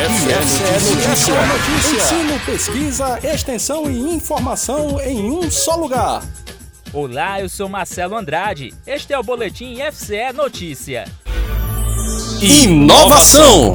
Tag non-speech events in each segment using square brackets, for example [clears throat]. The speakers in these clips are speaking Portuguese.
IFCE Notícia. Notícia. Ensino, pesquisa, extensão e informação em um só lugar. Olá, eu sou Marcelo Andrade. Este é o Boletim IFCE Notícia. Inovação!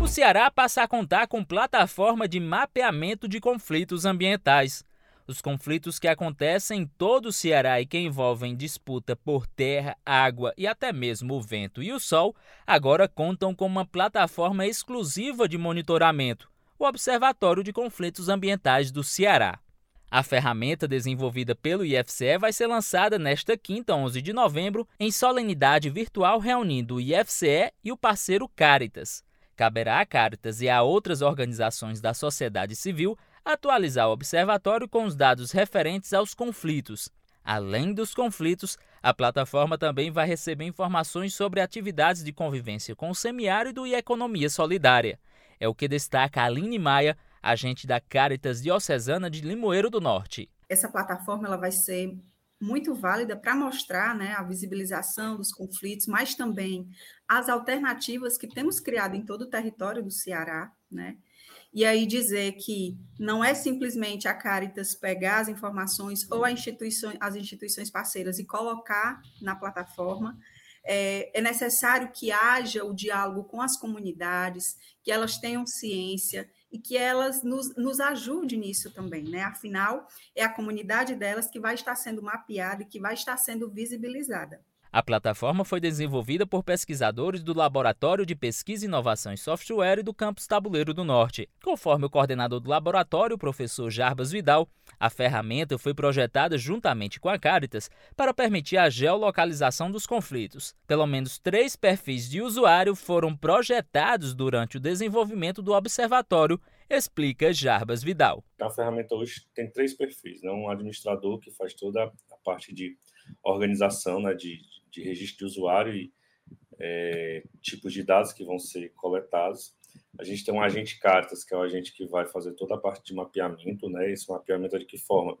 O Ceará passa a contar com plataforma de mapeamento de conflitos ambientais. Os conflitos que acontecem em todo o Ceará e que envolvem disputa por terra, água e até mesmo o vento e o sol, agora contam com uma plataforma exclusiva de monitoramento, o Observatório de Conflitos Ambientais do Ceará. A ferramenta desenvolvida pelo IFCE vai ser lançada nesta quinta, 11 de novembro, em solenidade virtual reunindo o IFCE e o parceiro Caritas. Caberá a Caritas e a outras organizações da sociedade civil atualizar o observatório com os dados referentes aos conflitos. Além dos conflitos, a plataforma também vai receber informações sobre atividades de convivência com o semiárido e economia solidária. É o que destaca Aline Maia, agente da Caritas Diocesana de Limoeiro do Norte. Essa plataforma ela vai ser muito válida para mostrar né, a visibilização dos conflitos, mas também as alternativas que temos criado em todo o território do Ceará, né? E aí dizer que não é simplesmente a Caritas pegar as informações ou instituição, as instituições parceiras e colocar na plataforma, é, é necessário que haja o diálogo com as comunidades, que elas tenham ciência e que elas nos, nos ajudem nisso também, né? Afinal, é a comunidade delas que vai estar sendo mapeada e que vai estar sendo visibilizada. A plataforma foi desenvolvida por pesquisadores do Laboratório de Pesquisa, Inovação e Software do Campus Tabuleiro do Norte. Conforme o coordenador do laboratório, o professor Jarbas Vidal, a ferramenta foi projetada juntamente com a Caritas para permitir a geolocalização dos conflitos. Pelo menos três perfis de usuário foram projetados durante o desenvolvimento do observatório, explica Jarbas Vidal. A ferramenta hoje tem três perfis, né? um administrador que faz toda a parte de organização né, de, de registro de usuário e é, tipos de dados que vão ser coletados. A gente tem um agente cartas, que é o agente que vai fazer toda a parte de mapeamento, né? Esse mapeamento é de que forma?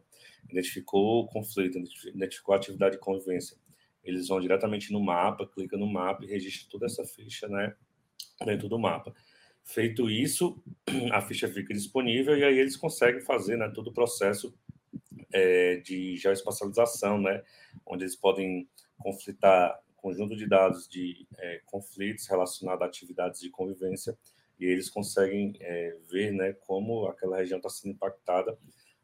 Identificou o conflito, identificou a atividade de convivência. Eles vão diretamente no mapa, clica no mapa e registra toda essa ficha, né? Dentro do mapa. Feito isso, [clears throat] a ficha fica disponível e aí eles conseguem fazer né, todo o processo é, de geoespacialização, né? Onde eles podem conflitar conjunto de dados de é, conflitos relacionados a atividades de convivência e eles conseguem é, ver né, como aquela região está sendo impactada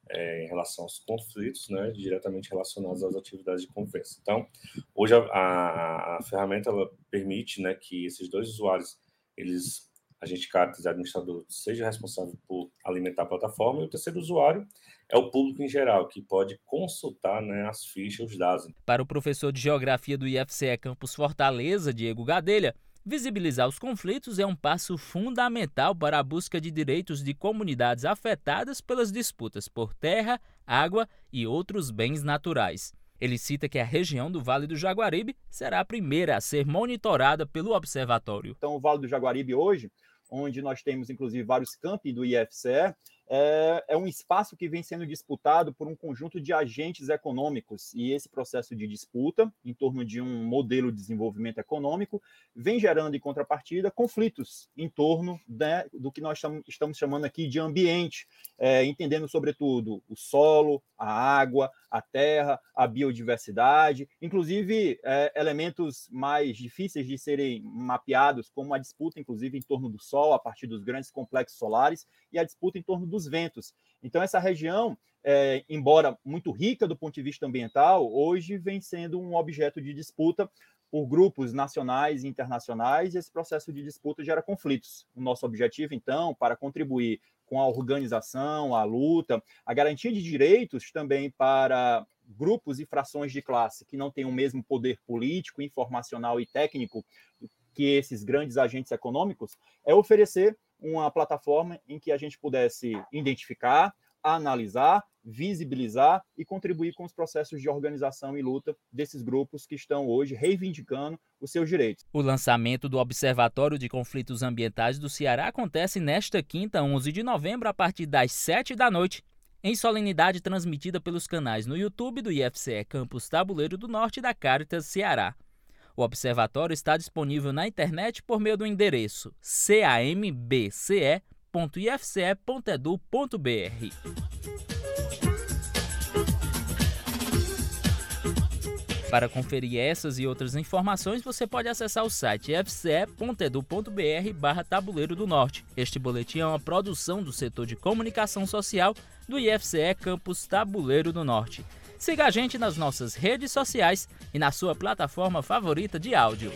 é, em relação aos conflitos, né, diretamente relacionados às atividades de convivência. Então, hoje a, a, a ferramenta ela permite né, que esses dois usuários, eles, agente cartas e administrador, seja responsável por alimentar a plataforma e o terceiro usuário é o público em geral que pode consultar né, as fichas, os dados. Para o professor de Geografia do IFCE Campus Fortaleza, Diego Gadelha, visibilizar os conflitos é um passo fundamental para a busca de direitos de comunidades afetadas pelas disputas por terra, água e outros bens naturais. Ele cita que a região do Vale do Jaguaribe será a primeira a ser monitorada pelo observatório. Então, o Vale do Jaguaribe hoje, onde nós temos inclusive vários campi do IFCE, é, é, um espaço que vem sendo disputado por um conjunto de agentes econômicos, e esse processo de disputa em torno de um modelo de desenvolvimento econômico vem gerando, em contrapartida, conflitos em torno né, do que nós estamos chamando aqui de ambiente, é, entendendo, sobretudo, o solo, a água, a terra, a biodiversidade, inclusive é, elementos mais difíceis de serem mapeados, como a disputa, inclusive, em torno do Sol, a partir dos grandes complexos solares, e a disputa em torno dos ventos. Então, essa região, é, embora muito rica do ponto de vista ambiental, hoje vem sendo um objeto de disputa por grupos nacionais e internacionais, e esse processo de disputa gera conflitos. O nosso objetivo, então, para contribuir com a organização, a luta, a garantia de direitos também para grupos e frações de classe que não têm o mesmo poder político, informacional e técnico que esses grandes agentes econômicos, é oferecer uma plataforma em que a gente pudesse identificar, analisar, visibilizar e contribuir com os processos de organização e luta desses grupos que estão hoje reivindicando os seus direitos. O lançamento do Observatório de Conflitos Ambientais do Ceará acontece nesta quinta, 11 de novembro, a partir das 7 da noite, em solenidade transmitida pelos canais no YouTube do IFCE Campus Tabuleiro do Norte da Caritas Ceará. O observatório está disponível na internet por meio do endereço cambce.ifce.edu.br. Para conferir essas e outras informações, você pode acessar o site fce.edu.br Tabuleiro do Norte. Este boletim é uma produção do setor de comunicação social do IFCE Campus Tabuleiro do Norte. Siga a gente nas nossas redes sociais e na sua plataforma favorita de áudio.